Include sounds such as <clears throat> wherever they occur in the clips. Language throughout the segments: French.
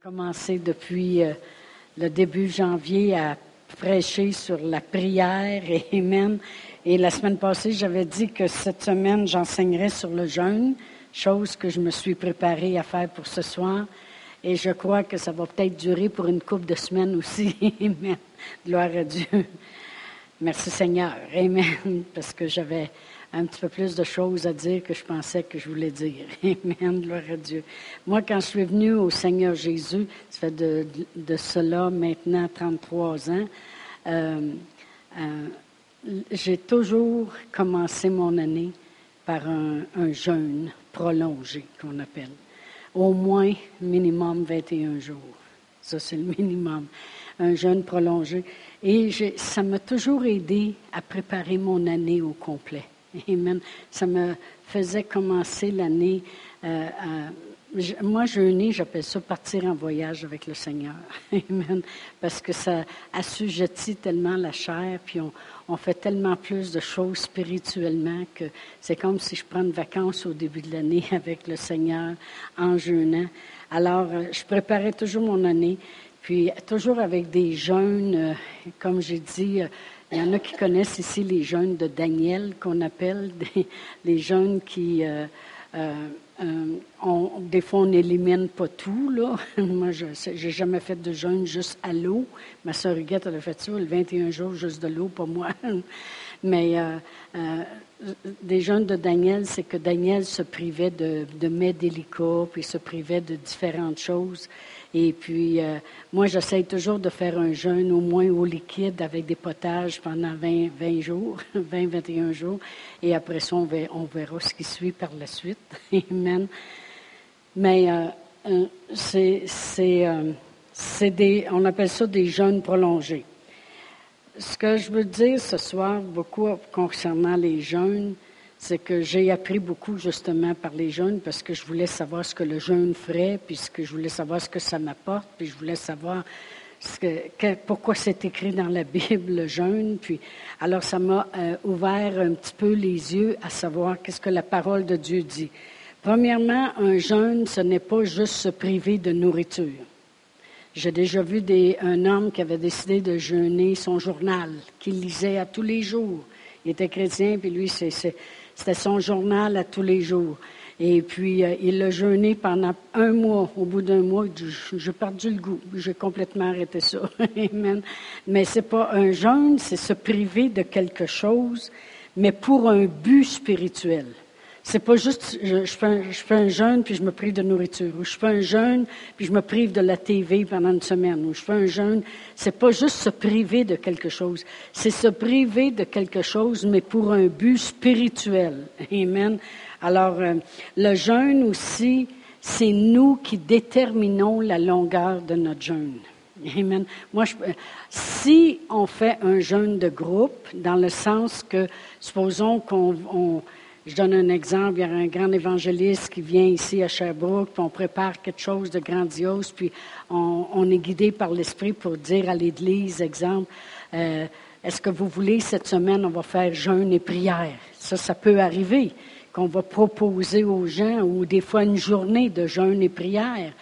commencé depuis euh, le début janvier à prêcher sur la prière et <laughs> Amen. Et la semaine passée, j'avais dit que cette semaine, j'enseignerais sur le jeûne, chose que je me suis préparée à faire pour ce soir. Et je crois que ça va peut-être durer pour une couple de semaines aussi. <laughs> Amen. Gloire à Dieu. Merci Seigneur. Amen. Parce que j'avais un petit peu plus de choses à dire que je pensais que je voulais dire. <laughs> Amen, gloire à Dieu. Moi, quand je suis venue au Seigneur Jésus, ça fait de, cela maintenant 33 ans, euh, euh, j'ai toujours commencé mon année par un, un jeûne prolongé, qu'on appelle. Au moins minimum 21 jours. Ça, c'est le <laughs> minimum. Un jeûne prolongé. Et ça m'a toujours aidé à préparer mon année au complet. <laughs> Amen. Ça me faisait commencer l'année. Euh, moi, jeûner, j'appelle ça partir en voyage avec le Seigneur. <laughs> Amen. Parce que ça assujettit tellement la chair, puis on, on fait tellement plus de choses spirituellement que c'est comme si je prends une vacances au début de l'année <laughs> avec le Seigneur en jeûnant. Alors, euh, je préparais toujours mon année, puis toujours avec des jeûnes, euh, comme j'ai dit, il y en a qui connaissent ici les jeunes de Daniel, qu'on appelle <laughs> des, les jeunes qui, euh, euh, euh des fois, on n'élimine pas tout. Là. <laughs> Moi, je n'ai jamais fait de jeûne juste à l'eau. Ma soeur Huguette, elle a fait ça, le 21 jours juste de l'eau, pas moi. <laughs> Mais des jeunes de Daniel, c'est que Daniel se privait de, de mets délicats, puis se privait de différentes choses. Et puis, euh, moi, j'essaie toujours de faire un jeûne au moins au liquide avec des potages pendant 20, 20 jours, <laughs> 20, 21 jours. Et après ça, on verra, ce qui suit par la suite. <laughs> Mais euh, euh, c'est des, on appelle ça des jeûnes prolongés. Ce que je veux dire ce soir, beaucoup concernant les jeûnes, c'est que j'ai appris beaucoup justement par les jeunes parce que je voulais savoir ce que le jeûne ferait, puis je voulais savoir ce que ça m'apporte, puis je voulais savoir ce que, pourquoi c'est écrit dans la <laughs> Bible le jeûne. Puis alors ça m'a euh, ouvert un petit peu les yeux à savoir qu'est-ce que la parole de Dieu dit. Premièrement, un jeûne, ce n'est pas juste se priver de nourriture. J'ai déjà vu des, un homme qui avait décidé de jeûner son journal, qu'il lisait à tous les jours. Il était chrétien, puis lui, c'est, c'était son journal à tous les jours. Et puis, euh, il a jeûné pendant un mois. Au bout d'un mois, j'ai perdu le goût. J'ai complètement arrêté ça. <laughs> Amen. Mais c'est pas un jeûne, c'est se priver de quelque chose, mais pour un but spirituel. C'est pas juste, je, fais un, jeûne puis je me prive de nourriture, ou je fais un jeûne puis je me prive de la TV pendant une semaine, ou je fais un jeûne. C'est pas juste se priver de quelque chose, c'est se priver de quelque chose, mais pour un but spirituel. <laughs> Amen. Alors, euh, le jeûne aussi, c'est nous qui déterminons la longueur de notre jeûne. <laughs> Amen. Moi, si on fait un jeûne de groupe, dans le sens que, supposons qu'on on, je donne un exemple. Il y a un grand évangéliste qui vient ici à Sherbrooke, puis on prépare quelque chose de grandiose, puis on, est guidé par l'Esprit pour dire à l'Église, exemple, euh, est-ce que vous voulez cette semaine, on va faire jeûne et prière? Ça, ça peut arriver qu'on va proposer aux gens, ou des fois une journée de jeûne et prière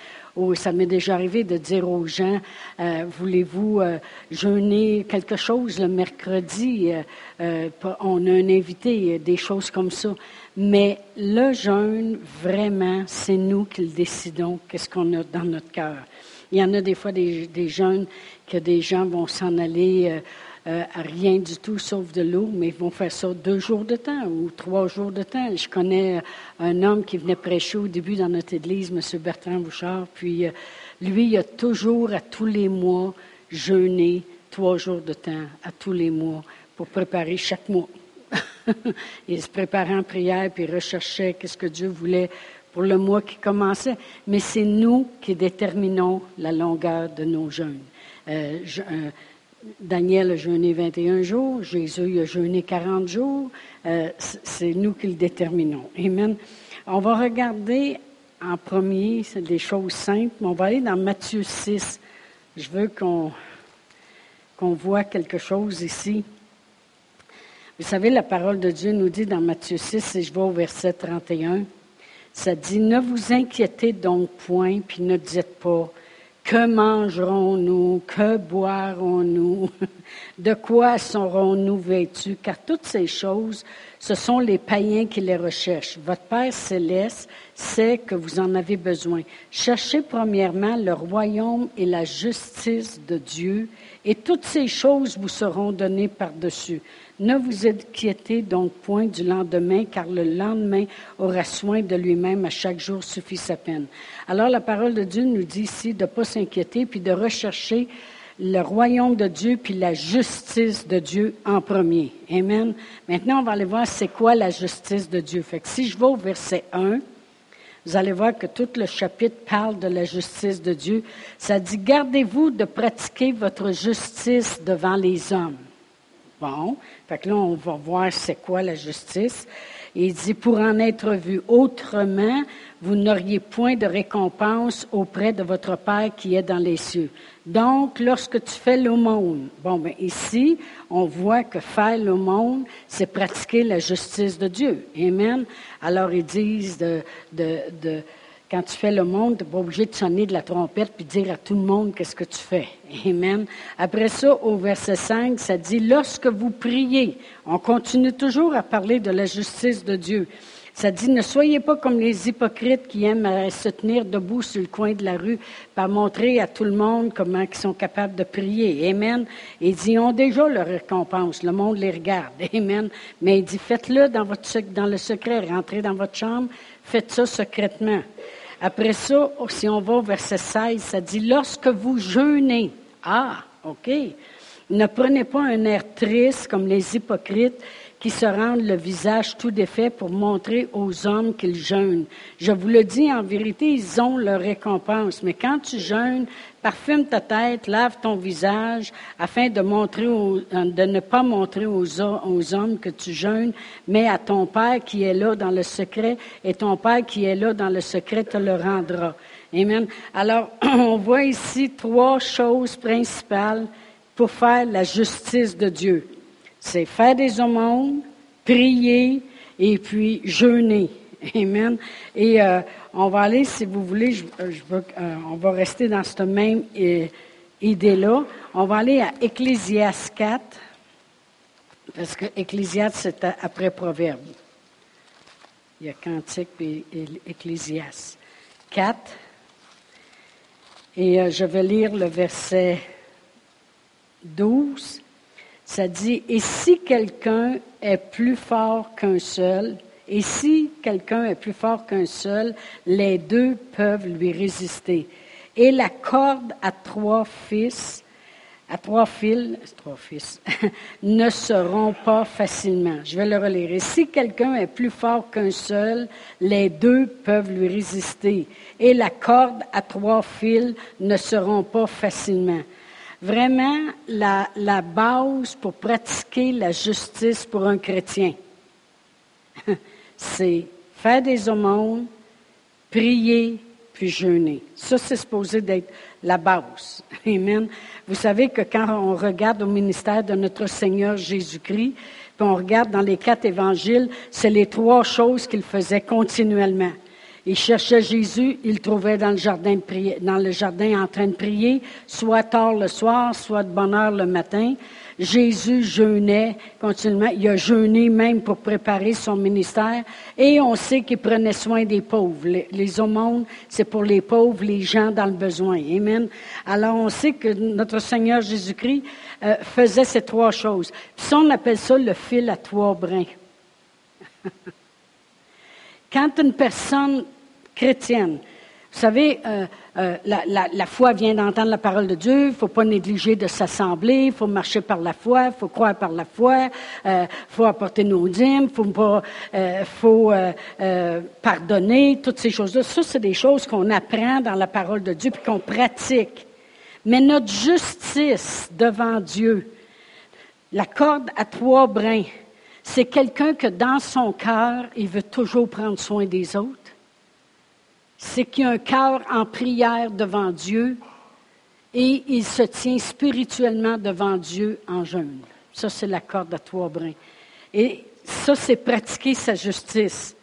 ça m'est déjà arrivé de dire aux gens, euh, voulez-vous euh, jeûner quelque chose le mercredi? Euh, on a un invité, des choses comme ça. Mais le jeûne, vraiment, c'est nous qui le décidons, qu'est-ce qu'on a dans notre cœur. Il y en a des fois des, jeûnes que des gens vont s'en aller euh, rien du tout sauf de l'eau, mais ils vont faire ça deux jours de temps ou trois jours de temps. Je connais un homme qui venait prêcher au début dans notre église, M. Bertrand Bouchard, puis euh, lui, il a toujours, à tous les mois, jeûné trois jours de temps, à tous les mois, pour préparer chaque mois. <laughs> il se préparait en prière, puis recherchait qu'est-ce que Dieu voulait pour le mois qui commençait. Mais c'est nous qui déterminons la longueur de nos jeûnes. Euh, Daniel a jeûné 21 jours, Jésus a jeûné 40 jours. Euh, c'est nous qui le déterminons. Amen. On va regarder en premier, des choses simples, on va aller dans Matthieu 6. Je veux qu'on qu'on voit quelque chose ici. Vous savez, la parole de Dieu nous dit dans Matthieu 6, et je vais au verset 31, ça dit, ne vous inquiétez donc point, puis ne dites pas, que mangerons-nous? Que boirons-nous? <laughs> De quoi serons-nous vêtus? Car toutes ces choses, ce sont les païens qui les recherchent. Votre Père céleste sait que vous en avez besoin. Cherchez premièrement le royaume et la justice de Dieu, et toutes ces choses vous seront données par-dessus. Ne vous inquiétez donc point du lendemain, car le lendemain aura soin de lui-même, à chaque jour suffit sa peine. Alors la parole de Dieu nous dit ici de ne pas s'inquiéter, puis de rechercher le royaume de Dieu, puis la justice de Dieu en premier. Amen. Maintenant, on va aller voir c'est quoi la justice de Dieu. Fait que si je vais au verset 1, vous allez voir que tout le chapitre parle de la justice de Dieu. Ça dit, gardez-vous de pratiquer votre justice devant les hommes. Bon, fait que là, on va voir c'est quoi la justice. il dit, pour en être vu autrement, vous n'auriez point de récompense auprès de votre Père qui est dans les cieux. Donc, lorsque tu fais l'aumône, bon, ben ici, on voit que faire l'aumône, c'est pratiquer la justice de Dieu. Amen. Alors, ils disent de, de, de quand tu fais le monde, tu n'es pas obligé de sonner de la trompette puis dire à tout le monde qu'est-ce que tu fais. Amen. Après ça, au verset 5, ça dit, lorsque vous priez, on continue toujours à parler de la justice de Dieu. Ça dit, ne soyez pas comme les hypocrites qui aiment se tenir debout sur le coin de la rue pour montrer à tout le monde comment ils sont capables de prier. Amen. Et ils ont déjà leur récompense. Le monde les regarde. <laughs> Amen. Mais il dit, faites-le dans, dans le secret. Rentrez dans votre chambre. Faites ça secrètement. Après ça, si on va au verset 16, ça dit, lorsque vous jeûnez, ah, OK, ne prenez pas un air triste comme les hypocrites qui se rendent le visage tout défait pour montrer aux hommes qu'ils jeûnent. Je vous le dis, en vérité, ils ont leur récompense. Mais quand tu jeûnes, parfume ta tête, lave ton visage, afin de, ne pas montrer aux, aux hommes que tu jeûnes, mais à ton Père qui est là dans le secret, et ton Père qui est là dans le secret te le rendra. Amen. Alors, <clears throat> on voit ici trois choses principales pour faire la justice de Dieu c'est faire des aumônes, prier et puis jeûner. Amen. Et euh, on va aller, si vous voulez, euh, euh, on va rester dans cette même idée-là. On va aller à Ecclésias 4, parce que Ecclésias, c'est après Proverbe. Il y a Cantique et, et Ecclésias 4. Et je vais lire le verset 12. Ça dit, et si quelqu'un est plus fort qu'un seul, et si quelqu'un est plus fort qu'un seul, les deux peuvent lui résister. Et la corde à trois fils, à trois fils, trois fils, <laughs> ne seront pas facilement. Je vais le relire. Si quelqu'un est plus fort qu'un seul, les deux peuvent lui résister. Et la corde à trois fils ne seront pas facilement. Vraiment, la, base pour pratiquer la justice pour un chrétien, <laughs> c'est faire des aumônes, prier, puis jeûner. Ça, c'est supposé d'être la base. <laughs> Amen. Vous savez que quand on regarde au ministère de notre Seigneur Jésus-Christ, puis on regarde dans les quatre évangiles, c'est les trois choses qu'il faisait continuellement. Il cherchait Jésus, il le trouvait dans le jardin, en train de prier, soit tard le soir, soit de bonne heure le matin. Jésus jeûnait continuellement. Il a jeûné même pour préparer son ministère. Et on sait qu'il prenait soin des pauvres. Les, les aumônes, c'est pour les pauvres, les gens dans le besoin. Amen. Alors on sait que notre Seigneur Jésus-Christ euh, faisait ces trois choses. Puis ça, on appelle ça le fil à trois brins. <laughs> Quand une personne chrétienne. Vous savez, euh, euh, la, foi vient d'entendre la parole de Dieu. Il ne faut pas négliger de s'assembler. Il faut marcher par la foi. Il faut croire par la foi. Il euh, faut apporter nos dîmes. Il faut, faut pardonner. Toutes ces choses-là. Ça, c'est des choses qu'on apprend dans la parole de Dieu puis qu'on pratique. Mais notre justice devant Dieu, la corde à trois brins, c'est quelqu'un que dans son cœur, il veut toujours prendre soin des autres c'est qu'il y a un cœur en prière devant Dieu et il se tient spirituellement devant Dieu en jeûne. Ça, c'est la corde à trois brins. Et ça, c'est pratiquer sa justice.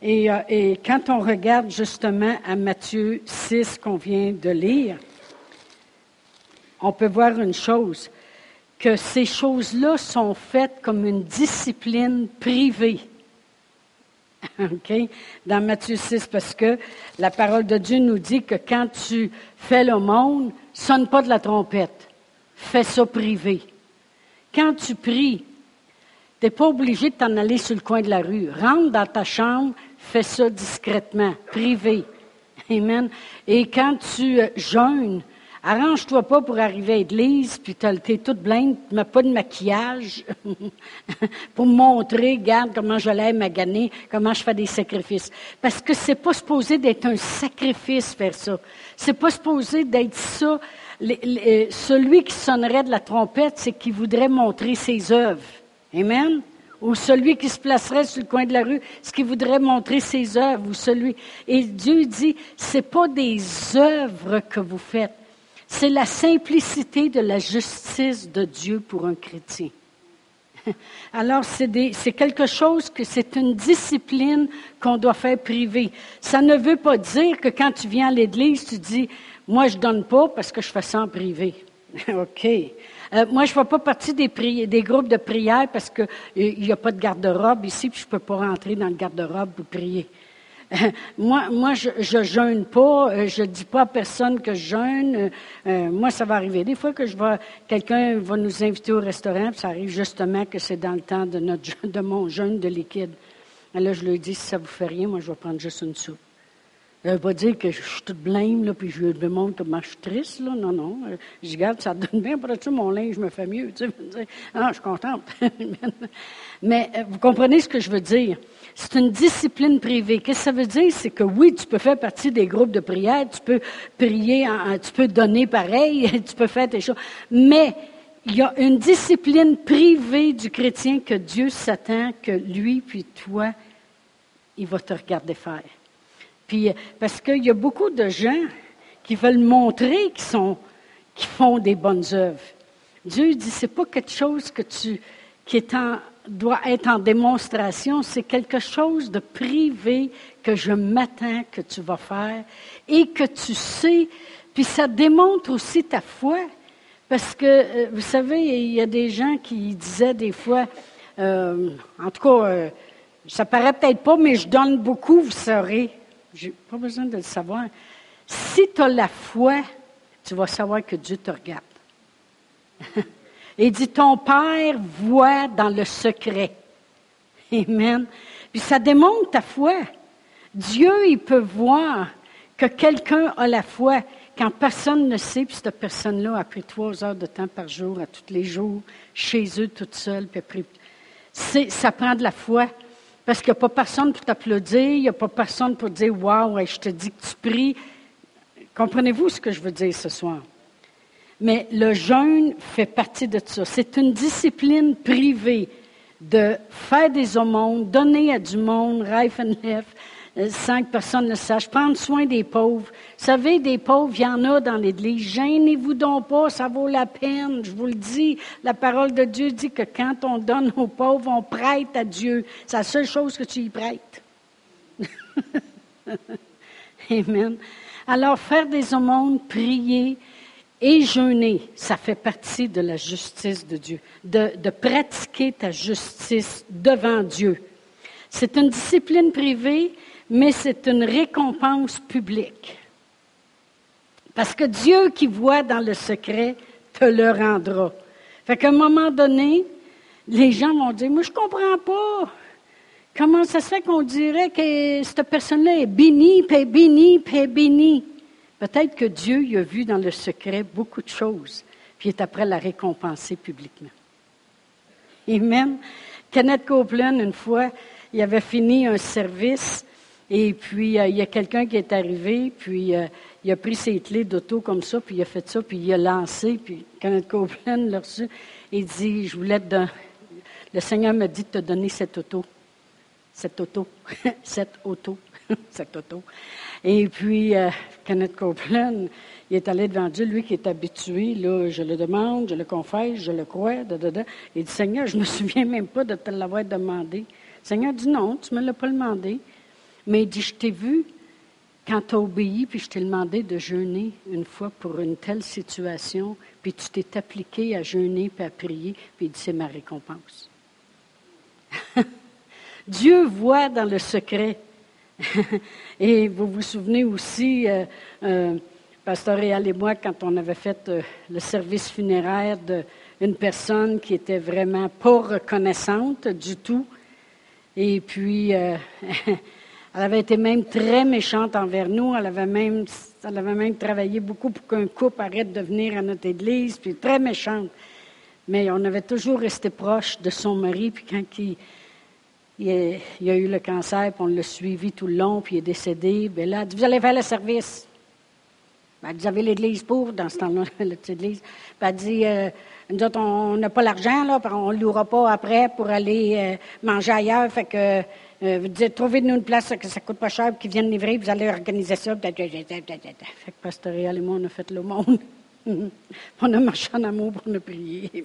Et, euh, et, quand on regarde justement à Matthieu 6 qu'on vient de lire, on peut voir une chose, que ces choses-là sont faites comme une discipline privée. <laughs> Dans Matthieu 6, parce que la parole de Dieu nous dit que quand tu fais le monde, sonne pas de la trompette. Fais ça privé. Quand tu pries, tu n'es pas obligé de t'en aller sur le coin de la rue. Rentre dans ta chambre, fais ça discrètement, privé. Amen. Et quand tu euh, jeûnes, Arrange-toi pas pour arriver à l'église, puis t'es toute blinde, mets pas de maquillage <laughs> pour montrer, regarde comment je l'ai magané, comment je fais des sacrifices. Parce que c'est pas supposé d'être un sacrifice faire ça. C'est pas supposé d'être ça. celui qui sonnerait de la trompette, c'est qui voudrait montrer ses œuvres. Amen? Ou celui qui se placerait sur le coin de la rue, ce qui voudrait montrer ses œuvres, ou celui. Et Dieu dit, c'est pas des œuvres que vous faites c'est la simplicité de la justice de Dieu pour un chrétien. <laughs> Alors, c'est quelque chose que c'est une discipline qu'on doit faire privée. Ça ne veut pas dire que quand tu viens à l'église, tu dis, moi, je donne pas parce que je fais ça en privé. <laughs> OK. Euh, moi, je ne fais pas partie des, des, groupes de prière parce qu'il euh, n'y a pas de garde-robe ici, puis je ne peux pas rentrer dans le garde-robe pour prier. <laughs> moi, moi, je, je jeûne pas. Euh, je dis pas à personne que je jeûne. Euh, euh, moi, ça va arriver. Des fois que je quelqu'un va nous inviter au restaurant, puis ça arrive justement que c'est dans le temps de notre, de mon jeûne de liquide. Et là, je lui dis, si ça vous fait rien, moi, je vais prendre juste une soupe. Ça veut pas dire que je suis toute blême, là, puis je lui demande comment je suis triste, là. Non, non. Je dis, regarde, ça donne bien. Après ça, mon linge me fait mieux. Tu sais. Ah, je suis contente. <laughs> Mais vous comprenez ce que je veux dire? c'est une discipline privée. Qu'est-ce que ça veut dire? C'est que oui, tu peux faire partie des groupes de prière, tu peux prier, tu peux donner pareil, <laughs> tu peux faire tes choses, mais il y a une discipline privée du chrétien que Dieu s'attend que lui puis toi, il va te regarder faire. Puis parce qu'il y a beaucoup de gens qui veulent montrer qu'ils sont, font des bonnes œuvres. Dieu dit c'est pas quelque chose que tu qui est en doit être en démonstration, c'est quelque chose de privé que je m'attends que tu vas faire et que tu sais, puis ça démontre aussi ta foi. Parce que, euh, vous savez, il y a des gens qui disaient des fois, euh, en tout cas, euh, ça paraît peut-être pas, mais je donne beaucoup, vous saurez. J'ai pas besoin de le savoir. Si tu as la foi, tu vas savoir que Dieu te regarde. <laughs> Et dit, ton Père voit dans le secret. Amen. Puis ça démontre ta foi. Dieu, il peut voir que quelqu'un a la foi quand personne ne sait, puis cette personne-là a pris trois heures de temps par jour, à tous les jours, chez eux, toute seule, puis pris... Ça prend de la foi. Parce qu'il n'y a pas personne pour t'applaudir, il n'y a pas personne pour dire Waouh, je te dis que tu pries. Comprenez-vous ce que je veux dire ce soir? Mais le jeûne fait partie de ça. C'est une discipline privée de faire des aumônes, donner à du monde, Rife and Left, euh, sans que personne ne sache, prendre soin des pauvres. Vous savez, des pauvres, il y en a dans l'Église. Gênez-vous donc pas, ça vaut la peine. Je vous le dis, la parole de Dieu dit que quand on donne aux pauvres, on prête à Dieu. C'est la seule chose que tu y prêtes. <laughs> Amen. Alors, faire des aumônes, prier, et jeûner, ça fait partie de la justice de Dieu, de, pratiquer ta justice devant Dieu. C'est une discipline privée, mais c'est une récompense publique. Parce que Dieu qui voit dans le secret te le rendra. Fait qu'à un moment donné, les gens vont dire, moi je comprends pas. Comment ça se fait qu'on dirait que cette personne-là est bénie, puis bénie, bénie? Peut-être que Dieu y a vu dans le secret beaucoup de choses, puis est après la récompenser publiquement. Amen. Kenneth Copeland, une fois, il avait fini un service et puis euh, il y a quelqu'un qui est arrivé, puis euh, il a pris ses clés d'auto comme ça, puis il a fait ça, puis il a lancé, puis Kenneth Copeland l'a reçu. Il dit, je voulais te Le Seigneur m'a dit de te donner cette auto. Cette auto. <laughs> cette auto. <laughs> cette auto. Et puis, euh, Kenneth Copeland, il est allé devant Dieu, lui qui est habitué, là, je le demande, je le confesse, je le crois, da. Il dit, Seigneur, je ne me <laughs> souviens même pas de te l'avoir demandé. Le Seigneur dit, non, tu ne me l'as pas demandé. Mais il dit, je t'ai vu quand tu as obéi, puis je t'ai demandé de jeûner une fois pour une telle situation, puis tu t'es appliqué à jeûner puis à prier, puis il dit, c'est ma récompense. <laughs> Dieu voit dans le secret. <laughs> et vous vous souvenez aussi, euh, euh, Pasteur Réal et moi, quand on avait fait euh, le service funéraire d'une personne qui était vraiment pas reconnaissante du tout, et puis <laughs> Elle avait été même très méchante envers nous. Elle avait même, elle avait même travaillé beaucoup pour qu'un couple arrête de venir à notre église, puis très méchante. Mais on avait toujours resté proche de son mari, puis quand il, a, eu le cancer, puis on l'a suivi tout le long, puis il est décédé, bien là, dit, vous allez faire le service. Ben, elle dit, vous avez l'église pour, dans ce temps-là, <laughs> l'église. Ben, elle dit, euh, nous autres, on n'a pas l'argent, là, on ne louera pas après pour aller euh, manger ailleurs, fait que euh, vous trouvez-nous une place que ça coûte pas cher, qu'ils viennent livrer, vous allez organiser ça. Fait que Pasteur et moi, on a fait le monde. <laughs> on a marché en amour, on a prié.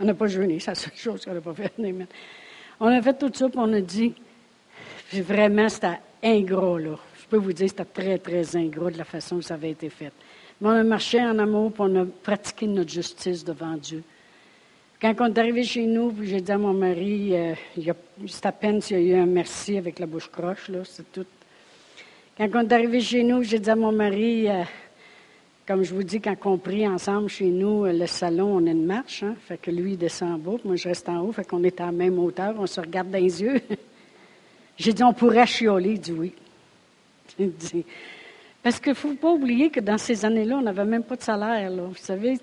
On n'a pas jeûné, c'est la seule chose qu'on n'a pas fait. On a fait tout ça, puis on a dit, vraiment, c'était ingrat, là. Je peux vous dire, c'était très, très ingrat de la façon dont ça avait été fait. Mais on a marché en amour, puis on a pratiqué notre justice devant Dieu. Quand on est arrivé chez nous, j'ai dit à mon mari, euh, c'est à peine s'il y a eu un merci avec la bouche croche, là, c'est tout. Quand on est arrivé chez nous, j'ai dit à mon mari, euh, comme je vous dis, quand on prie ensemble chez nous, euh, le salon, on a une marche, hein, fait que lui, il descend en bas, moi, je reste en haut, fait qu'on est à la même hauteur, on se regarde dans les yeux. <laughs> j'ai dit, on pourrait chioler, il dit oui. <laughs> parce qu'il ne faut pas oublier que dans ces années-là, on n'avait même pas de salaire. Vous savez,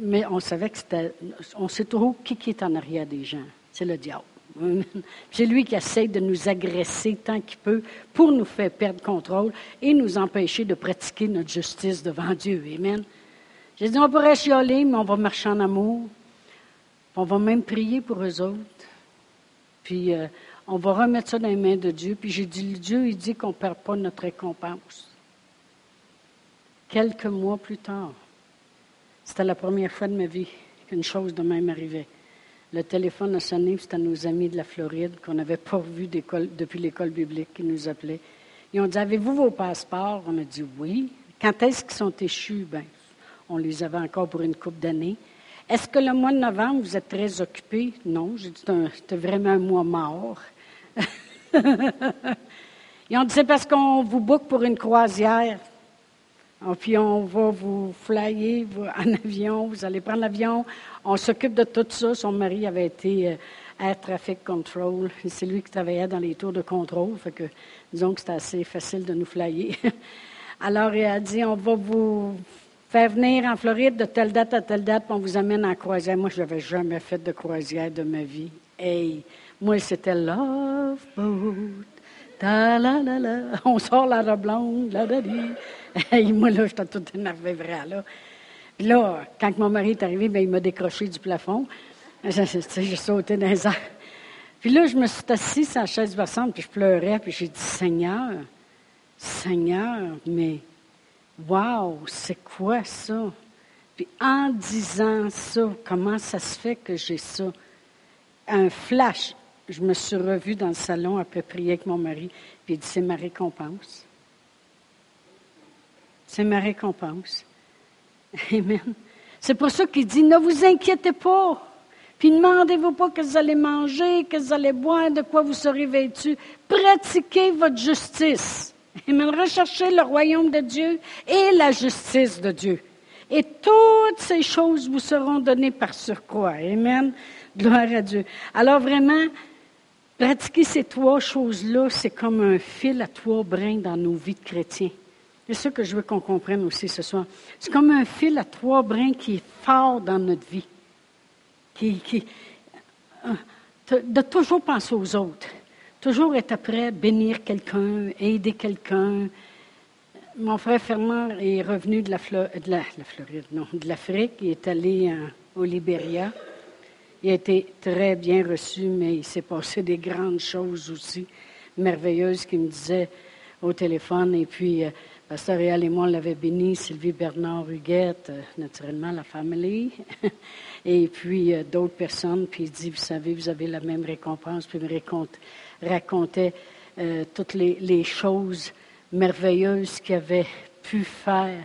mais on savait que c'était. On sait trop qui, qui est en arrière des gens. C'est le diable. <laughs> C'est lui qui essaie de nous agresser tant qu'il peut pour nous faire perdre contrôle et nous empêcher de pratiquer notre justice devant Dieu. Amen. J'ai dit, on pourrait chioler, mais on va marcher en amour. On va même prier pour eux autres. Puis euh, on va remettre ça dans les mains de Dieu. Puis j'ai dit, Dieu, il dit qu'on ne perd pas notre récompense. Quelques mois plus tard, c'était la première fois de ma vie qu'une chose de même arrivait. Le téléphone a sonné, c'était nos amis de la Floride qu'on n'avait pas vus depuis l'école biblique qui nous appelaient. Ils ont dit Avez-vous vos passeports? On a dit Oui. Quand est-ce qu'ils sont échus? Ben, On les avait encore pour une couple d'années. Est-ce que le mois de novembre, vous êtes très occupés Non. J'ai dit C'était vraiment un mois mort. <laughs> Ils ont dit C'est parce qu'on vous book pour une croisière. Puis on va vous flyer <laughs> en avion, vous allez prendre l'avion. On s'occupe de tout ça. Son mari avait été euh, Air Traffic Control. C'est lui qui travaillait dans les tours de contrôle. Fait disons que c'était assez facile de nous flyer. <laughs> Alors, il a dit, on va vous faire venir en Floride de telle date à telle date, puis on vous amène en croisière. Moi, je n'avais jamais fait de croisière de ma vie. Hey, moi, c'était Love Boat. On sort la robe blonde, la Et moi, là, j'étais tout énervé, vrai, là. Puis là, quand mon mari est arrivé, bien, il m'a décroché du plafond. <laughs> J'ai sauté dans les airs. Puis là, je me suis assise sur la chaise versante, puis je pleurais, puis j'ai dit, Seigneur, Seigneur, mais wow, c'est quoi ça? Puis en disant ça, comment ça se fait que j'ai ça? Un flash. Je me suis revue dans le salon après prier avec mon mari, puis il dit, c'est ma récompense. C'est ma récompense. <laughs> Amen. C'est pour ça qu'il dit, ne vous inquiétez pas. Puis ne demandez-vous pas que vous allez manger, que vous allez boire, de quoi vous serez vêtus. Pratiquez votre justice. Amen. Recherchez le royaume de Dieu et la justice de Dieu. Et toutes ces choses vous seront données par surcroît. Amen. Gloire à Dieu. Alors vraiment, pratiquer ces trois choses-là, c'est comme un fil à trois brins dans nos vies de chrétiens. C'est ça que je veux qu'on comprenne aussi ce soir. C'est comme un fil à trois brins qui est fort dans notre vie. Qui, euh, de toujours penser aux autres. Toujours être prêt à bénir quelqu'un, aider quelqu'un. Mon frère Fernand est revenu de la, de la, Floride, non, de l'Afrique. Il est allé au Libéria. Il a été très bien reçu, mais il s'est passé des grandes choses aussi, merveilleuses, qu'il me disait au téléphone. Et puis, euh, Pasteur Réal et moi, on l'avait béni, Sylvie Bernard Huguette, euh, naturellement la famille, <laughs> et puis euh, d'autres personnes, puis il dit, vous savez, vous avez la même récompense, puis il me racontait euh, toutes les, les, choses merveilleuses qu'il avait pu faire,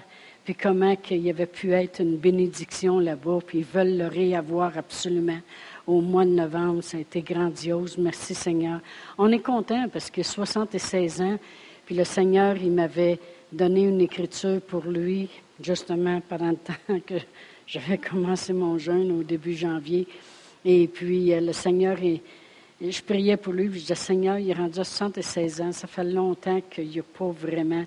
puis comment qu'il avait pu être une bénédiction là-bas, puis ils veulent le réavoir absolument au mois de novembre. Ça a été grandiose. Merci Seigneur. On est content parce que 76 ans, puis le Seigneur, il m'avait donné une écriture pour lui, justement pendant le <laughs> temps que j'avais commencé mon jeûne au début janvier. Et puis euh, le Seigneur, je priais pour lui, puis je disais, Seigneur, il est rendu à 76 ans, ça fait longtemps qu'il n'y a pas vraiment...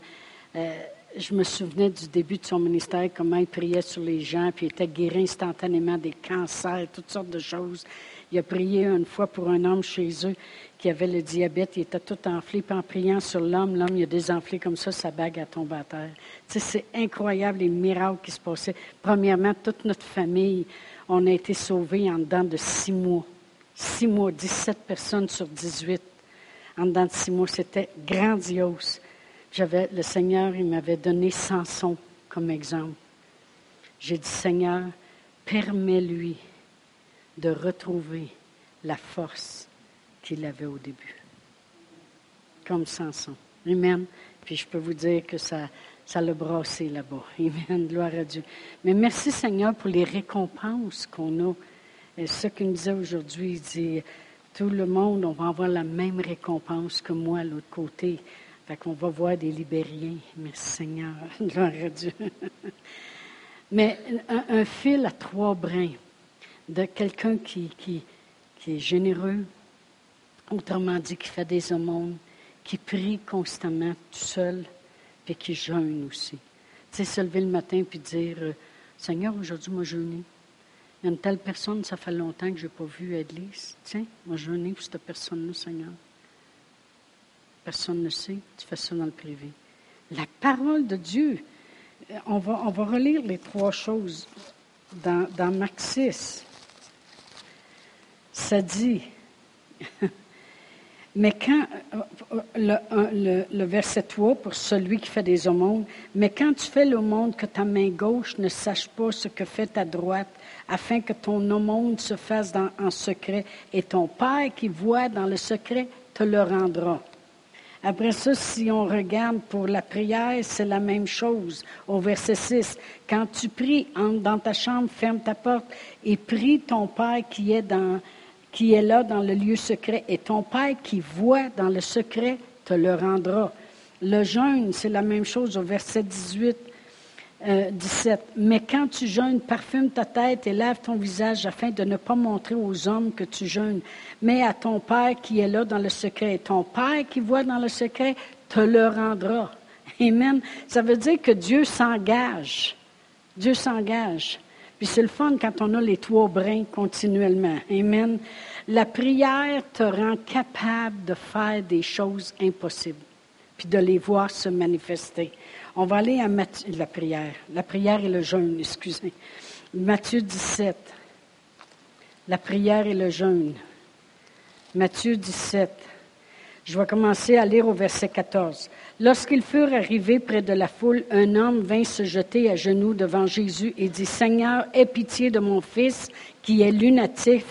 Euh, je me souvenais du début de son ministère, comment il priait sur les gens, puis il était guéri instantanément des cancers, toutes sortes de choses. Il a prié une fois pour un homme chez eux qui avait le diabète, il était tout enflé, puis en priant sur l'homme, l'homme, il a désenflé comme ça, sa bague a tombé à terre. Tu sais, c'est incroyable les miracles qui se passaient. Premièrement, toute notre famille, on a été sauvés en dedans de six mois. Six mois, 17 personnes sur 18 en dedans de six mois. C'était grandiose le Seigneur, il m'avait donné Samson comme exemple. J'ai dit, Seigneur, permets-lui de retrouver la force qu'il avait au début. Comme Samson. Amen. Puis je peux vous dire que ça, ça l'a brassé là-bas. <laughs> Amen. Gloire à Dieu. Mais merci Seigneur pour les récompenses qu'on a. Et ce qu'il nous disait aujourd'hui, il dit, tout le monde, on va avoir la même récompense que moi à l'autre côté. Fait qu'on va voir des Libériens. Merci Seigneur. <laughs> Gloire à Dieu. Mais un, fil à trois brins de quelqu'un qui, est généreux, autrement dit, qui fait des aumônes, qui prie constamment tout seul, puis qui jeûne aussi. Tu sais, se lever le matin puis dire euh, Seigneur, aujourd'hui, moi, jeûné. Il y a une telle personne, ça fait longtemps que je n'ai pas vu à. Tiens, moi, jeûné pour cette personne-là, Seigneur. Personne ne sait. Tu fais ça dans le privé. La parole de Dieu. Euh, on va, on va relire les trois choses dans, dans Marc 6. Ça dit, <laughs> mais quand, euh, le, le, le, verset 3 pour celui qui fait des aumônes, mais quand tu fais l'aumône, que ta main gauche ne sache pas ce que fait ta droite, afin que ton aumône se fasse dans, en secret, et ton Père qui voit dans le secret te le rendra. Après ça, si on regarde pour la prière, c'est la même chose. Au verset 6, quand tu pries, entre dans ta chambre, ferme ta porte et prie ton Père qui est, là dans le lieu secret. Et ton Père qui voit dans le secret te le rendra. Le jeûne, c'est la même chose au verset 18. 17. Euh, Mais quand tu jeûnes, parfume ta tête et lave ton visage afin de ne pas montrer aux hommes que tu jeûnes, mais à ton Père qui est là dans le secret. Ton Père qui voit dans le secret te le rendra. Amen. Ça veut dire que Dieu s'engage. Dieu s'engage. Puis c'est le fun quand on a les trois brins continuellement. Amen. La prière te rend capable de faire des choses impossibles, puis de les voir se manifester. On va aller à la prière. La prière et le jeûne, excusez. Matthieu 17. La prière et le jeûne. Matthieu 17. Je vais commencer à lire au verset 14. Lorsqu'ils furent arrivés près de la foule, un homme vint se jeter à genoux devant Jésus et dit, Seigneur, aie pitié de mon fils qui est lunatique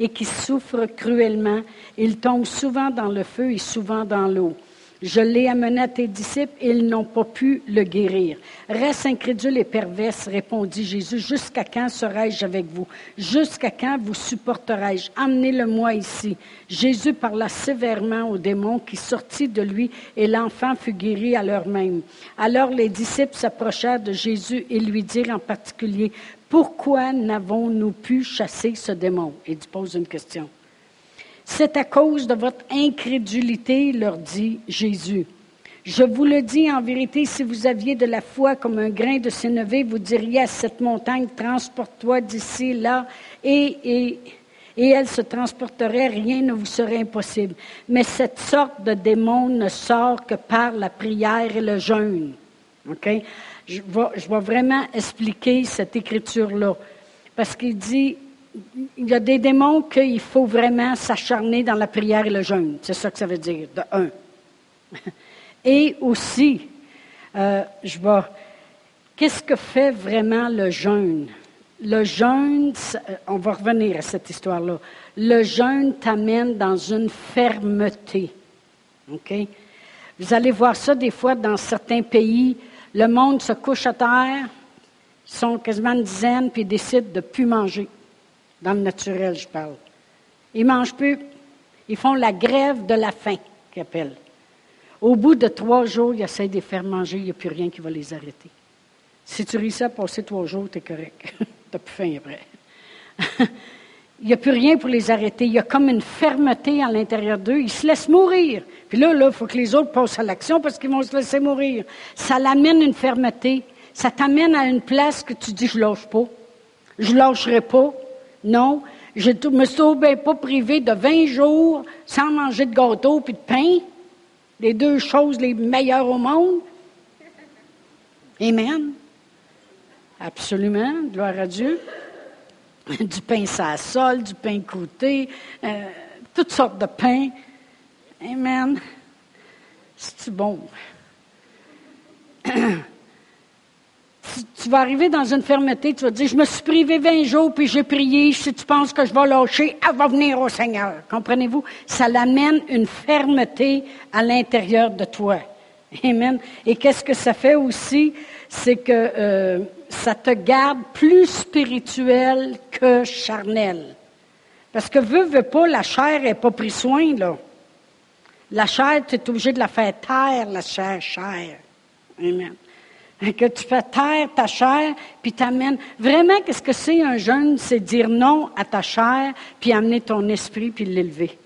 et qui souffre cruellement. Il tombe souvent dans le feu et souvent dans l'eau. Je l'ai amené à tes disciples et ils n'ont pas pu le guérir. Reste incrédule et perverse, répondit Jésus. Jusqu'à quand serai-je avec vous? Jusqu'à quand vous supporterai-je? Amenez-le-moi ici. Jésus parla sévèrement au démon qui sortit de lui et l'enfant fut guéri à l'heure même. Alors les disciples s'approchèrent de Jésus et lui dirent en particulier, pourquoi n'avons-nous pu chasser ce démon? Il pose une question. C'est à cause de votre incrédulité, leur dit Jésus. Je vous le dis en vérité, si vous aviez de la foi comme un grain de sénévé, vous diriez à cette montagne, transporte-toi d'ici, là, et, elle se transporterait, rien ne vous serait impossible. Mais cette sorte de démon ne sort que par la prière et le jeûne. Je je vais vraiment expliquer cette écriture-là. Parce qu'il dit, il y a des démons qu'il faut vraiment s'acharner dans la prière et le jeûne. C'est ça que ça veut dire, de un. <laughs> Et aussi, euh, je vois, qu'est-ce que fait vraiment le jeûne? le jeûne, euh, on va revenir à cette histoire-là. Le jeûne t'amène dans une fermeté. OK? Vous allez voir ça des fois dans certains pays. Le monde se couche à terre, ils sont quasiment une dizaine, puis ils décident de ne plus manger. Dans le naturel, je parle. Ils mangent plus. Ils font la grève de la faim, qu'ils appellent. Au bout de trois jours, ils essaient de les faire manger, il n'y a plus rien qui va les arrêter. Si tu réussis à passer trois jours, tu es correct. <laughs> tu n'as plus faim après. <laughs> il n'y a plus rien pour les arrêter. Il y a comme une fermeté à l'intérieur d'eux. Ils se laissent mourir. Puis là, il faut que les autres passent à l'action parce qu'ils vont se laisser mourir. Ça l'amène une fermeté. Ça t'amène à une place que tu dis, je lâche pas. Je lâcherai pas. Non. Je me suis pas privé de 20 jours sans manger de gâteau puis de pain. Les deux choses les meilleures au monde. Amen. Absolument. Gloire à Dieu. <laughs> Du pain ça sol, du pain croûté, euh, toutes sortes de pains. Amen. C'est bon? <clears throat> tu, vas arriver dans une fermeté, tu vas dire, je me suis privé 20 jours, puis j'ai prié, si tu penses que je vais lâcher, elle va venir au Seigneur. Comprenez-vous? Ça l'amène une fermeté à l'intérieur de toi. Amen. Et qu'est-ce que ça fait aussi? C'est que euh, ça te garde plus spirituel que charnel. Parce que veux, veux pas, la chair n'est pas pris soin, là. La chair, tu es obligé de la faire taire, la chair, chair. Amen. Que tu fais taire ta chair, puis t'amènes. Vraiment, qu'est-ce que c'est un jeûne? C'est dire non à ta chair, puis amener ton esprit, puis l'élever.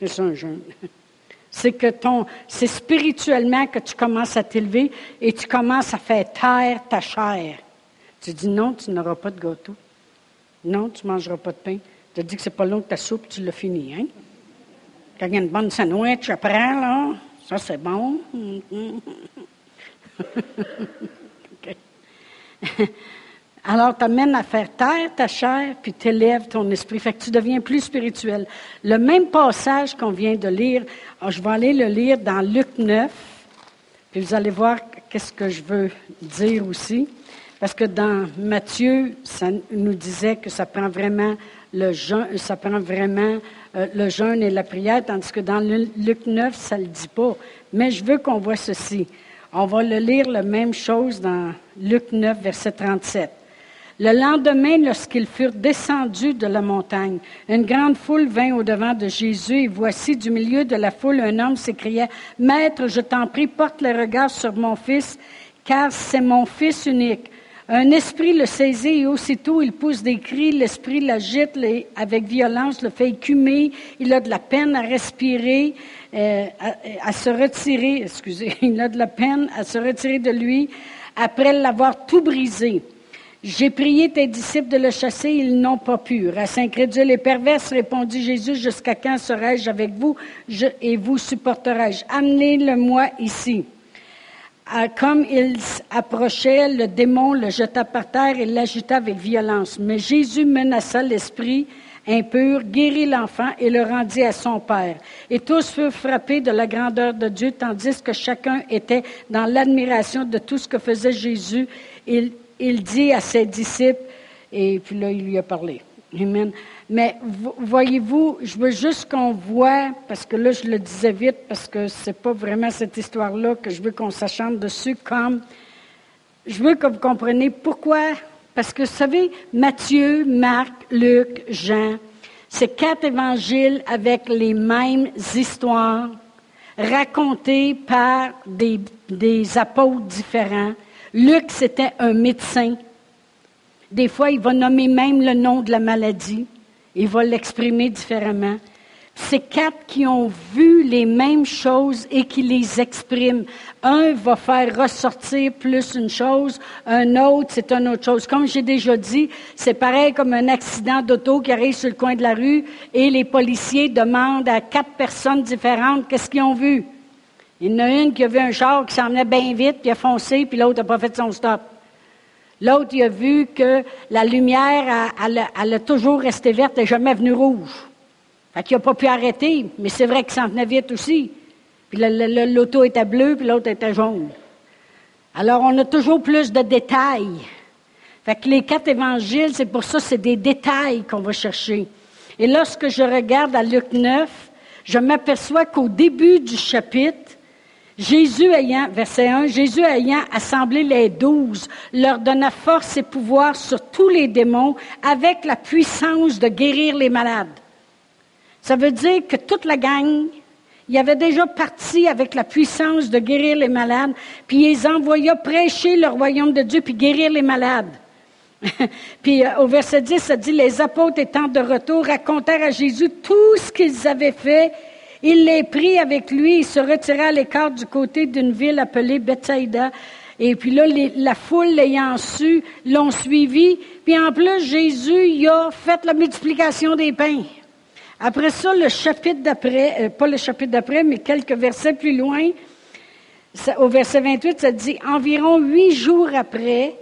C'est ça un jeûne. <laughs> C'est que ton, c'est spirituellement que tu commences à t'élever et tu commences à faire taire ta chair. Tu dis non, tu n'auras pas de gâteau. Non, tu ne mangeras pas de pain. Tu dit que c'est pas long que ta soupe, tu l'as fini, hein? Quand il y a une bonne sandwich après, là, ça c'est bon. <laughs> <laughs> Alors, t'amènes à faire taire ta chair, puis t'élèves ton esprit. Fait que tu deviens plus spirituel. Le même passage qu'on vient de lire, ah, je vais aller le lire dans Luc 9, puis vous allez voir qu'est-ce que je veux dire aussi. Parce que dans Matthieu, ça nous disait que ça prend vraiment le jeûne, ça prend vraiment euh, le jeûne et la prière, tandis que dans Luc 9, ça ne le dit pas. Mais je veux qu'on voit ceci. On va le lire la même chose dans Luc 9, verset 37. Le lendemain, lorsqu'ils furent descendus de la montagne, une grande foule vint au-devant de Jésus et voici du milieu de la foule un homme s'écriait, Maître, je t'en prie, porte le regard sur mon fils, car c'est mon fils unique. Un esprit le saisit et aussitôt il pousse des cris, l'esprit l'agite avec violence, le fait écumer, il a de la peine à respirer. Euh, à, se retirer, <laughs> excusez, il a de la peine à se retirer de lui après l'avoir tout brisé. J'ai prié tes disciples de le chasser, ils n'ont pas pu. Race incrédule et perverse, répondit Jésus, jusqu'à quand serai-je avec vous? Et vous supporterai-je? Amenez-le-moi ici. Comme il approchait, le démon le jeta par terre et l'agita avec violence. Mais Jésus menaça l'esprit impur, guérit l'enfant et le rendit à son père. Et tous furent frappés de la grandeur de Dieu, tandis que chacun était dans l'admiration de tout ce que faisait Jésus. Il, dit à ses disciples, et puis là, il lui a parlé. Mais voyez-vous, je veux juste qu'on voit, parce que là, je le disais vite, parce que c'est pas vraiment cette histoire-là que je veux qu'on s'achante dessus, comme je veux que vous compreniez pourquoi parce que, vous savez, Matthieu, Marc, Luc, Jean, c'est quatre évangiles avec les mêmes histoires racontées par des apôtres différents. Luc, c'était un médecin. Des fois, il va nommer même le nom de la maladie. Il va l'exprimer différemment c'est quatre qui ont vu les mêmes choses et qui les expriment. Un va faire ressortir plus une chose, un autre, c'est une autre chose. Comme j'ai déjà dit, c'est pareil comme un accident d'auto qui arrive sur le coin de la rue et les policiers demandent à quatre personnes différentes qu'est-ce qu'ils ont vu. Il y en a une qui a vu un char qui s'en venait bien vite, puis a foncé, puis l'autre n'a pas fait son stop. L'autre, il a vu que la lumière, elle, a toujours resté verte et jamais venue rouge. Fait qu'il n'a pas pu arrêter, mais c'est vrai qu'il s'en venait vite aussi. Puis l'auto était bleue, puis l'autre était jaune. Alors, on a toujours plus de détails. Fait que les quatre évangiles, c'est pour ça, c'est des détails qu'on va chercher. Et lorsque je regarde à Luc 9, je m'aperçois qu'au début du chapitre, Jésus ayant, verset 1, Jésus ayant assemblé les douze, leur donna force et pouvoir sur tous les démons avec la puissance de guérir les malades. Ça veut dire que toute la gang, il avait déjà parti avec la puissance de guérir les malades, puis ils envoya prêcher le royaume de Dieu, puis guérir les malades. <laughs> puis euh, au verset 10, ça dit, les apôtres étant de retour racontèrent à Jésus tout ce qu'ils avaient fait il les prit avec lui, il se retira à l'écart du côté d'une ville appelée Bethsaida. Et puis là, la foule l'ayant su, l'ont suivi. Puis en plus, Jésus il a fait la multiplication des pains. Après ça, le chapitre d'après, euh, pas le chapitre d'après, mais quelques versets plus loin, au verset 28, ça dit, environ huit jours après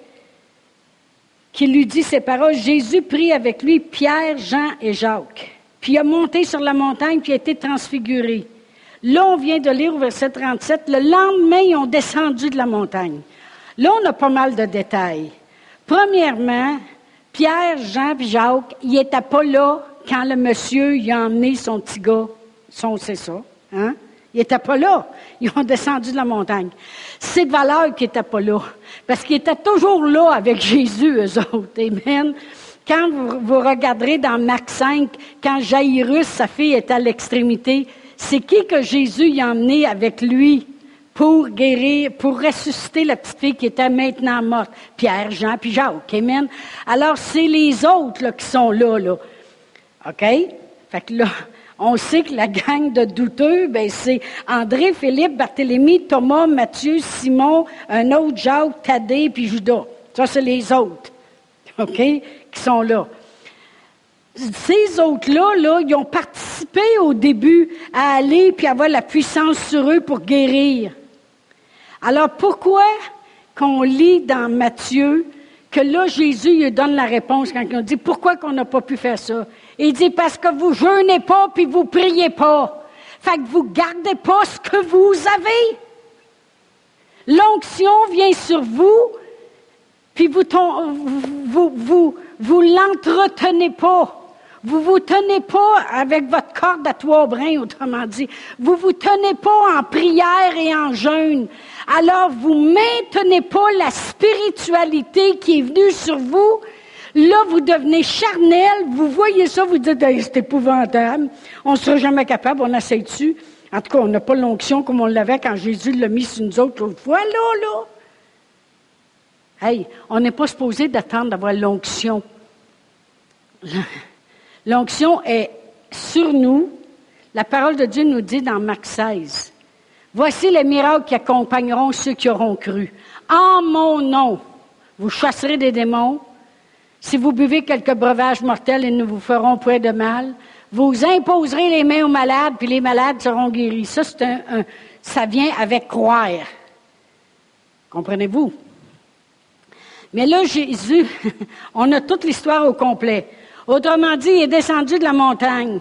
qu'il lui dit ces paroles, Jésus prit avec lui Pierre, Jean et Jacques puis il a monté sur la montagne, puis a été transfiguré. Là, on vient de lire au verset 37, le lendemain, ils ont descendu de la montagne. Là, on a pas mal de détails. Premièrement, Pierre, Jean et Jacques, ils n'étaient pas là quand le monsieur y a emmené son petit gars, son, c'est ça, hein? Ils n'étaient pas là. Ils ont descendu de la montagne. C'est de valeur qu'ils n'étaient pas là. Parce qu'ils étaient toujours là avec <laughs> Jésus, eux autres. Amen. Quand vous, regarderez dans Marc 5, quand Jairus, sa fille, est à l'extrémité, c'est qui que Jésus y a emmené avec lui pour guérir, pour ressusciter la petite fille qui était maintenant morte? Pierre, Jean, puis Jacques. Amen. Alors, c'est les autres là, qui sont là, là. OK? Fait que là, on sait que la gang de douteux, ben c'est André, Philippe, Barthélemy, Thomas, Matthieu, Simon, un autre Jacques, Thaddée, puis Judas. Ça, c'est les autres. OK? Qui sont là. Ces autres-là, là, ils ont participé au début à aller puis avoir la puissance sur eux pour guérir. Alors pourquoi qu'on lit dans Matthieu que là, Jésus lui donne la réponse quand il dit pourquoi qu'on n'a pas pu faire ça? Il dit parce que vous jeûnez pas puis vous priez pas. Fait que vous gardez pas ce que vous avez. L'onction vient sur vous puis vous, vous, vous, vous l'entretenez pas. Vous vous tenez pas avec votre corde à trois brins, autrement dit. Vous vous tenez pas en prière et en jeûne. Alors vous maintenez pas la spiritualité qui est venue sur vous. Là, vous devenez charnel. Vous voyez ça, vous dites, c'est épouvantable. On ne sera jamais capable, on essaie dessus. En tout cas, on n'a pas l'onction comme on l'avait quand Jésus l'a mis sur nous autres l'autre fois. Là, là. Hey, on n'est pas supposé d'attendre d'avoir l'onction. L'onction est sur nous. La parole de Dieu nous dit dans Marc 16, Voici les miracles qui accompagneront ceux qui auront cru. En mon nom, vous chasserez des démons. Si vous buvez quelques breuvages mortels, ils ne vous feront point de mal. Vous imposerez les mains aux malades, puis les malades seront guéris. Ça, c'est un, ça vient avec croire. Comprenez-vous? Mais là, Jésus, <laughs> on a toute l'histoire au complet. Autrement dit, il est descendu de la montagne.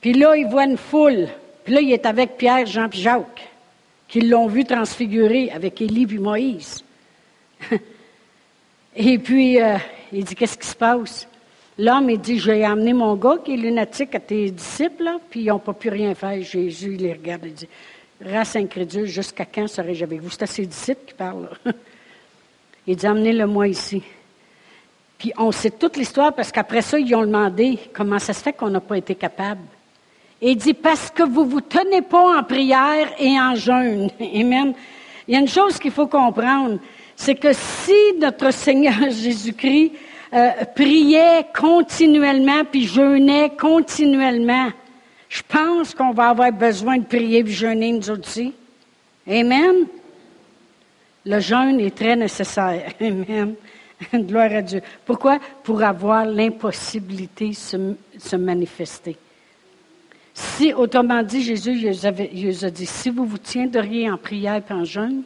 Puis là, il voit une foule. Puis là, il est avec Pierre, Jean et Jacques, qui l'ont vu transfigurer avec Élie puis Moïse. <laughs> et puis, euh, il dit, qu'est-ce qui se passe? L'homme, il dit, j'ai amené mon gars qui est lunatique à tes disciples, puis ils n'ont pas pu rien faire. Jésus, il les regarde et dit, race incrédule, jusqu'à quand serais-je avec vous? C'est à ses disciples qui parlent. <laughs> Il dit, amenez-le-moi ici. Puis on sait toute l'histoire parce qu'après ça, ils ont demandé comment ça se fait qu'on n'a pas été capable. Et il dit, parce que vous ne vous tenez pas en prière et en jeûne. <laughs> Amen. Il y a une chose qu'il faut comprendre, c'est que si notre Seigneur <laughs> Jésus-Christ euh, priait continuellement puis jeûnait continuellement, je pense qu'on va avoir besoin de prier et jeûner nous aussi. Amen. Le jeûne est très nécessaire. <laughs> Amen. <laughs> Gloire à Dieu. Pourquoi? Pour avoir l'impossibilité de se, manifester. Si, autrement dit, Jésus il a dit, si vous vous tiendriez en prière et en jeûne,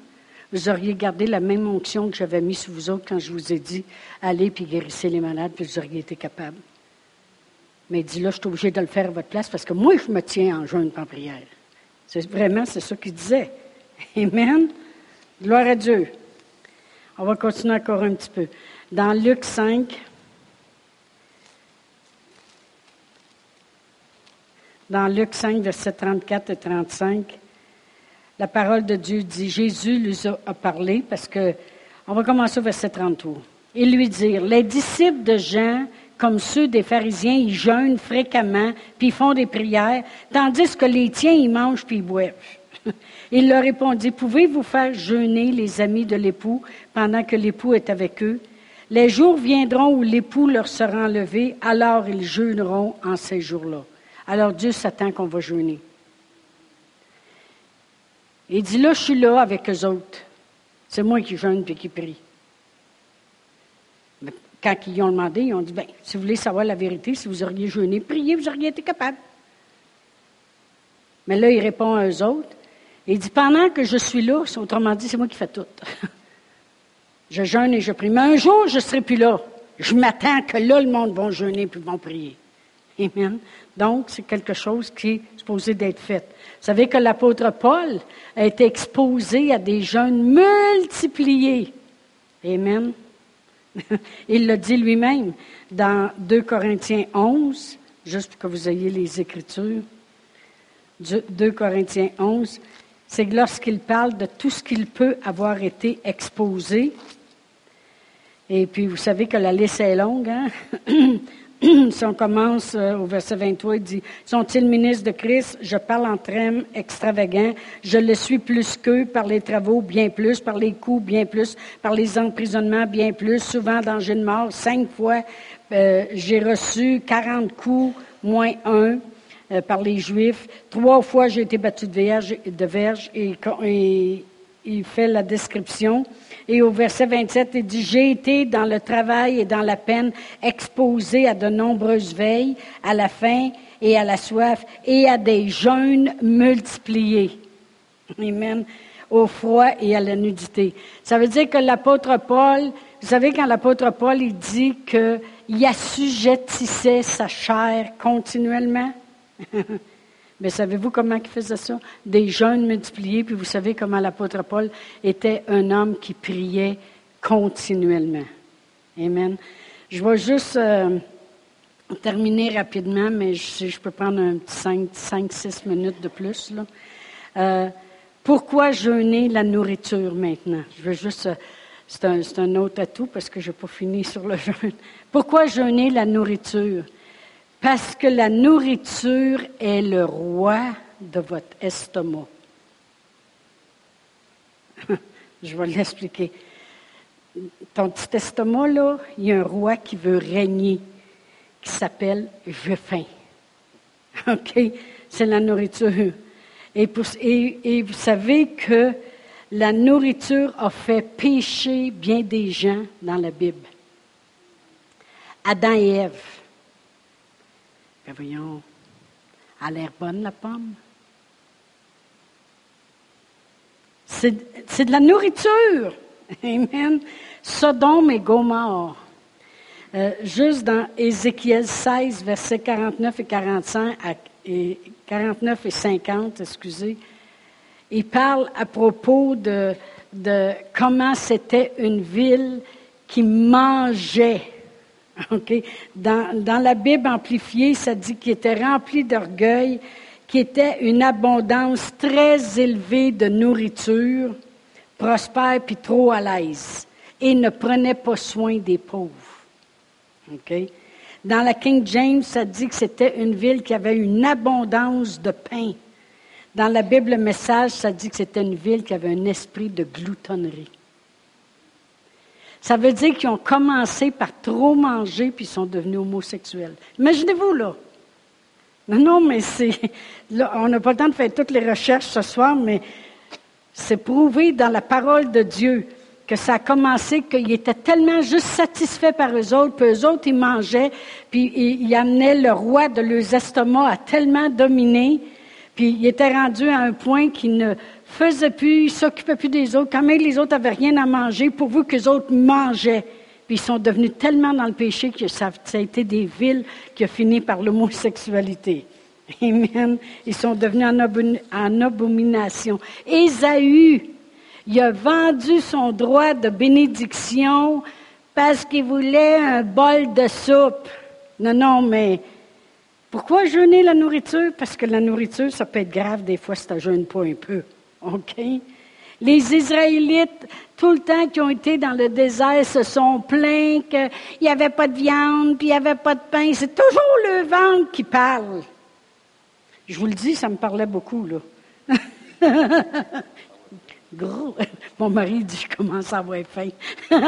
vous auriez gardé la même onction que j'avais mise sur vous autres quand je vous ai dit, allez puis guérissez les malades, puis vous auriez été capable. Mais il dit, là, je suis obligé de le faire à votre place parce que moi, je me tiens en jeûne et en prière. C'est vraiment, c'est ça qu'il disait. Amen. Gloire à Dieu. On va continuer encore un petit peu. Dans Luc 5, dans Luc 5, versets 34 et 35, la parole de Dieu dit, Jésus lui a parlé parce que, on va commencer au verset 33. Il lui dit, les disciples de Jean, comme ceux des pharisiens, ils jeûnent fréquemment, puis ils font des prières, tandis que les tiens, ils mangent puis ils boivent. <laughs> Il leur répondit, pouvez-vous faire jeûner les amis de l'époux pendant que l'époux est avec eux? Les jours viendront où l'époux leur sera enlevé, alors ils jeûneront en ces jours-là. Alors Dieu s'attend qu'on va jeûner. Il dit, là, je suis là avec eux autres. C'est moi qui jeûne et qui prie. Mais quand ils ont demandé, ils ont dit, bien, si vous voulez savoir la vérité, si vous auriez jeûné, priez, vous auriez été capable. Mais là, il répond à eux autres. Il dit, pendant que je suis là, autrement dit, c'est moi qui fais tout. <laughs> je jeûne et je prie. Mais un jour, je ne serai plus là. Je m'attends que là, le monde va jeûner et va prier. Amen. Donc, c'est quelque chose qui est supposé d'être fait. Vous savez que l'apôtre Paul a été exposé à des jeûnes multipliés. Amen. <laughs> Il le dit lui-même dans 2 Corinthiens 11, juste pour que vous ayez les Écritures. 2 Corinthiens 11, c'est lorsqu'il parle de tout ce qu'il peut avoir été exposé. Et puis, vous savez que la liste est longue, hein? <clears throat> si on commence euh, au verset 23, il dit, sont-ils ministres de Christ? Je parle en termes extravagants. Je le suis plus qu'eux par les travaux, bien plus, par les coups, bien plus, par les emprisonnements, bien plus, souvent danger de mort. Cinq fois, euh, j'ai reçu 40 coups, moins un. Euh, par les Juifs. Trois fois, j'ai été battu de verge, et, et il fait la description. Et au verset 27, il dit, j'ai été dans le travail et dans la peine exposé à de nombreuses veilles, à la faim et à la soif et à des jeûnes multipliés. Amen. Au froid et à la nudité. Ça veut dire que l'apôtre Paul, vous savez, quand l'apôtre Paul, il dit qu'il assujettissait sa chair continuellement? <laughs> Mais savez-vous comment il faisait ça? Des jeûnes multipliés, puis vous savez comment l'apôtre Paul était un homme qui priait continuellement. Amen. Je vais juste euh, terminer rapidement, mais je, je peux prendre un petit 5-6 minutes de plus. Euh, pourquoi jeûner la nourriture maintenant? Je veux juste. Euh, c'est un, un, autre atout parce que je n'ai pas fini sur le <laughs> jeûne. Pourquoi jeûner la nourriture? Parce que la nourriture est le roi de votre estomac. <laughs> Je vais l'expliquer. Ton petit estomac, là, il y a un roi qui veut régner, qui s'appelle Je faim. <laughs> OK? C'est la nourriture. Et, et, vous savez que la nourriture a fait pécher bien des gens dans la Bible. Adam et Ève voyons, elle a l'air bonne, la pomme. C'est de la nourriture. <laughs> Amen. Sodome et Gomorre. Euh, juste dans Ézéchiel 16, versets 49 et 45, et 49 et 50, excusez, il parle à propos de, de comment c'était une ville qui mangeait <laughs> dans, la Bible amplifiée, ça dit qu'il était rempli d'orgueil, qu'il était une abondance très élevée de nourriture, prospère puis trop à l'aise, et ne prenait pas soin des pauvres. Dans la King James, ça dit que c'était une ville qui avait une abondance de pain. Dans la Bible Message, ça dit que c'était une ville qui avait un esprit de gloutonnerie. Ça veut dire qu'ils ont commencé par trop manger puis ils sont devenus homosexuels. Imaginez-vous, là. Non, non, mais c'est. on n'a pas le temps de faire toutes les recherches ce soir, mais c'est prouvé dans la parole de Dieu que ça a commencé, qu'ils étaient tellement juste satisfaits par eux autres, puis eux autres, ils mangeaient, puis ils, amenaient le roi de leurs estomacs à tellement dominer, puis ils étaient rendus à un point qu'ils ne faisait plus, s'occupait plus des autres. Quand même les autres avaient rien à manger, pourvu que les autres mangeaient. Puis ils sont devenus tellement dans le péché que ça, a été des villes qui ont fini par l'homosexualité. <laughs> Amen. Ils sont devenus en, abomination. Ésaü Il a vendu son droit de bénédiction parce qu'il voulait un bol de soupe. Non, non, mais pourquoi jeûner la nourriture? Parce que la nourriture, ça peut être grave des fois si tu ne jeûnes pas un peu. <laughs> OK? Les Israélites, tout le temps qui ont été dans le désert, se sont plaints qu'il n'y avait pas de viande, puis il n'y avait pas de pain. C'est toujours le ventre qui parle. Je vous le dis, ça me parlait beaucoup, là. <laughs> Gros. Mon mari dit, je commence à avoir faim. <laughs>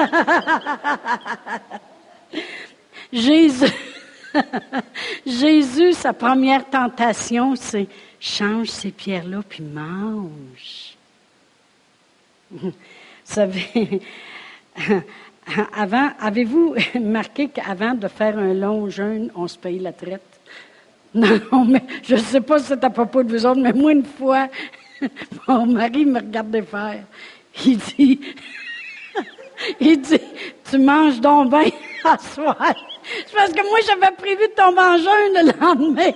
Jésus, Jésus, sa première tentation, c'est change ces pierres-là puis mange. <laughs> Vous savez, <laughs> avant, avez-vous marqué qu'avant de faire un long jeûne, on se paye la traite? <laughs> Non, mais je ne sais pas si c'est à propos de vous autres, mais moi, une fois, mon mari me regardait faire. Il dit, il dit, tu manges donc bien à soir. C'est parce que moi, j'avais prévu de tomber en jeûne le lendemain.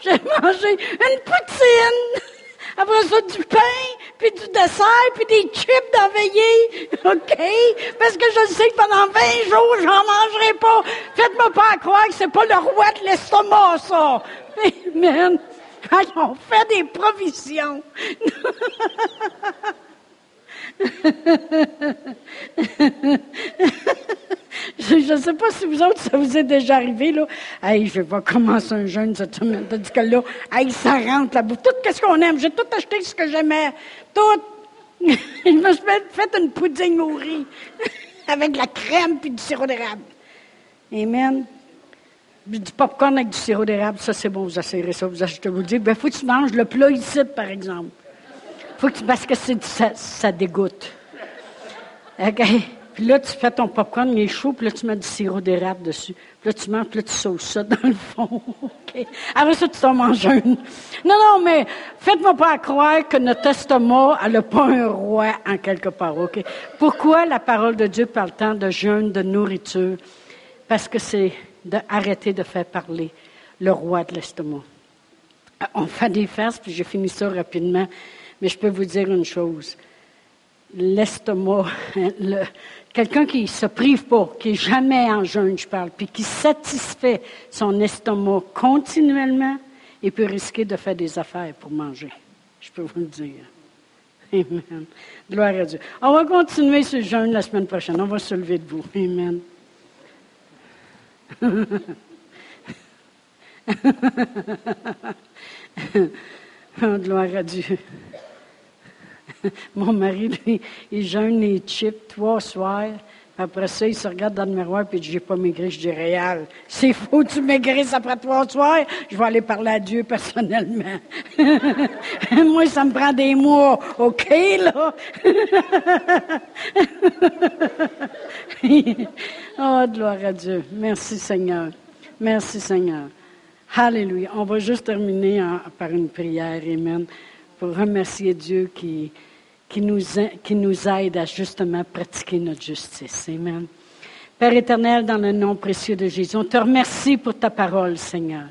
J'ai mangé une poutine. Après ça, du pain, puis du dessert, puis des chips d'enveillé. OK? Parce que je sais que pendant 20 jours, j'en mangerai pas. Faites-moi pas croire que c'est pas le roi de l'estomac, ça. Amen. On fait des provisions. <laughs> je ne sais pas si vous autres, ça vous est déjà arrivé, là. Hey, je vais commencer un jeûne cette semaine. Tandis que là, hey, ça rentre là Tout ce qu'on aime. J'ai tout acheté ce que j'aimais. Tout. <laughs> je me suis fait une pouding au riz. <laughs> avec de la crème puis du sirop d'érable. Amen. Du popcorn avec du sirop d'érable, ça c'est bon, vous essayerez ça. Vous achetez, vous dites, ben, faut que tu manges le plat ici, par exemple. Faut que parce que ça, ça dégoûte. OK? Puis là, tu fais ton popcorn, il est chaud, puis là, tu mets du sirop d'érable dessus. Puis là, tu manges, puis là, tu sauces ça dans le fond. <laughs> OK? Après ça, tu t'en manges un. Non, non, mais faites-moi pas croire que notre estomac n'a pas un roi en quelque part. OK? Pourquoi la parole de Dieu parle tant de jeûne, de nourriture? Parce que c'est d'arrêter de faire parler le roi de l'estomac. On fait des farces, puis je finis ça rapidement. Mais je peux vous dire une chose. L'estomac, <laughs> le, quelqu'un qui se prive pas, qui n'est jamais en jeûne, je parle, puis qui satisfait son estomac continuellement, il peut risquer de faire des affaires pour manger. Je peux vous le dire. <laughs> Amen. Gloire à Dieu. On va continuer ce jeûne la semaine prochaine. On va se lever de vous. Amen. <laughs> gloire à Dieu. <laughs> Mon mari, lui, il jeûne les chips trois soirs. Après ça, il se regarde dans le miroir et il dit, j'ai pas maigri. Je dis, réel. C'est faux, tu maigrisses après trois soirs. Je vais aller parler à Dieu personnellement. <laughs> Moi, ça me prend des mois. OK, là? <laughs> oh, gloire à Dieu. Merci, Seigneur. Merci, Seigneur. Alléluia. On va juste terminer par une prière. Amen. Pour remercier Dieu qui, qui nous, nous aide à justement pratiquer notre justice. Amen. Père éternel, dans le nom précieux de Jésus, on te remercie pour ta parole, Seigneur.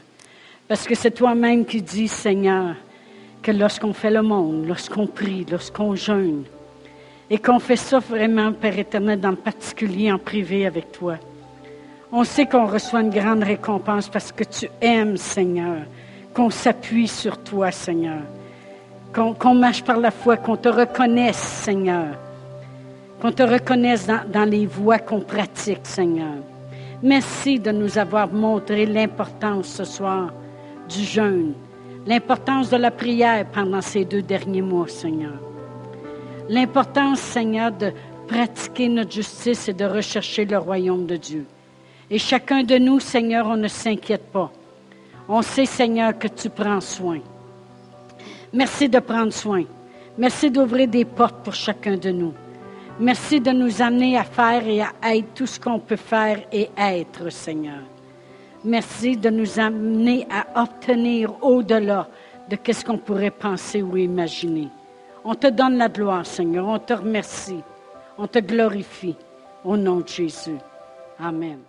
Parce que c'est toi-même qui dis, Seigneur, que lorsqu'on fait le monde, lorsqu'on prie, lorsqu'on jeûne, et qu'on fait ça vraiment, Père éternel, dans le particulier, en privé avec toi, on sait qu'on reçoit une grande récompense parce que tu aimes, Seigneur, qu'on s'appuie sur toi, Seigneur qu'on marche par la foi, qu'on te reconnaisse, Seigneur. Qu'on te reconnaisse dans, dans les voies qu'on pratique, Seigneur. Merci de nous avoir montré l'importance ce soir du jeûne, l'importance de la prière pendant ces deux derniers mois, Seigneur. L'importance, Seigneur, de pratiquer notre justice et de rechercher le royaume de Dieu. Et chacun de nous, Seigneur, on ne s'inquiète pas. On sait, Seigneur, que tu prends soin. Merci de prendre soin. Merci d'ouvrir des portes pour chacun de nous. Merci de nous amener à faire et à être tout ce qu'on peut faire et être, Seigneur. Merci de nous amener à obtenir au-delà de ce qu'on pourrait penser ou imaginer. On te donne la gloire, Seigneur. On te remercie. On te glorifie. Au nom de Jésus. Amen.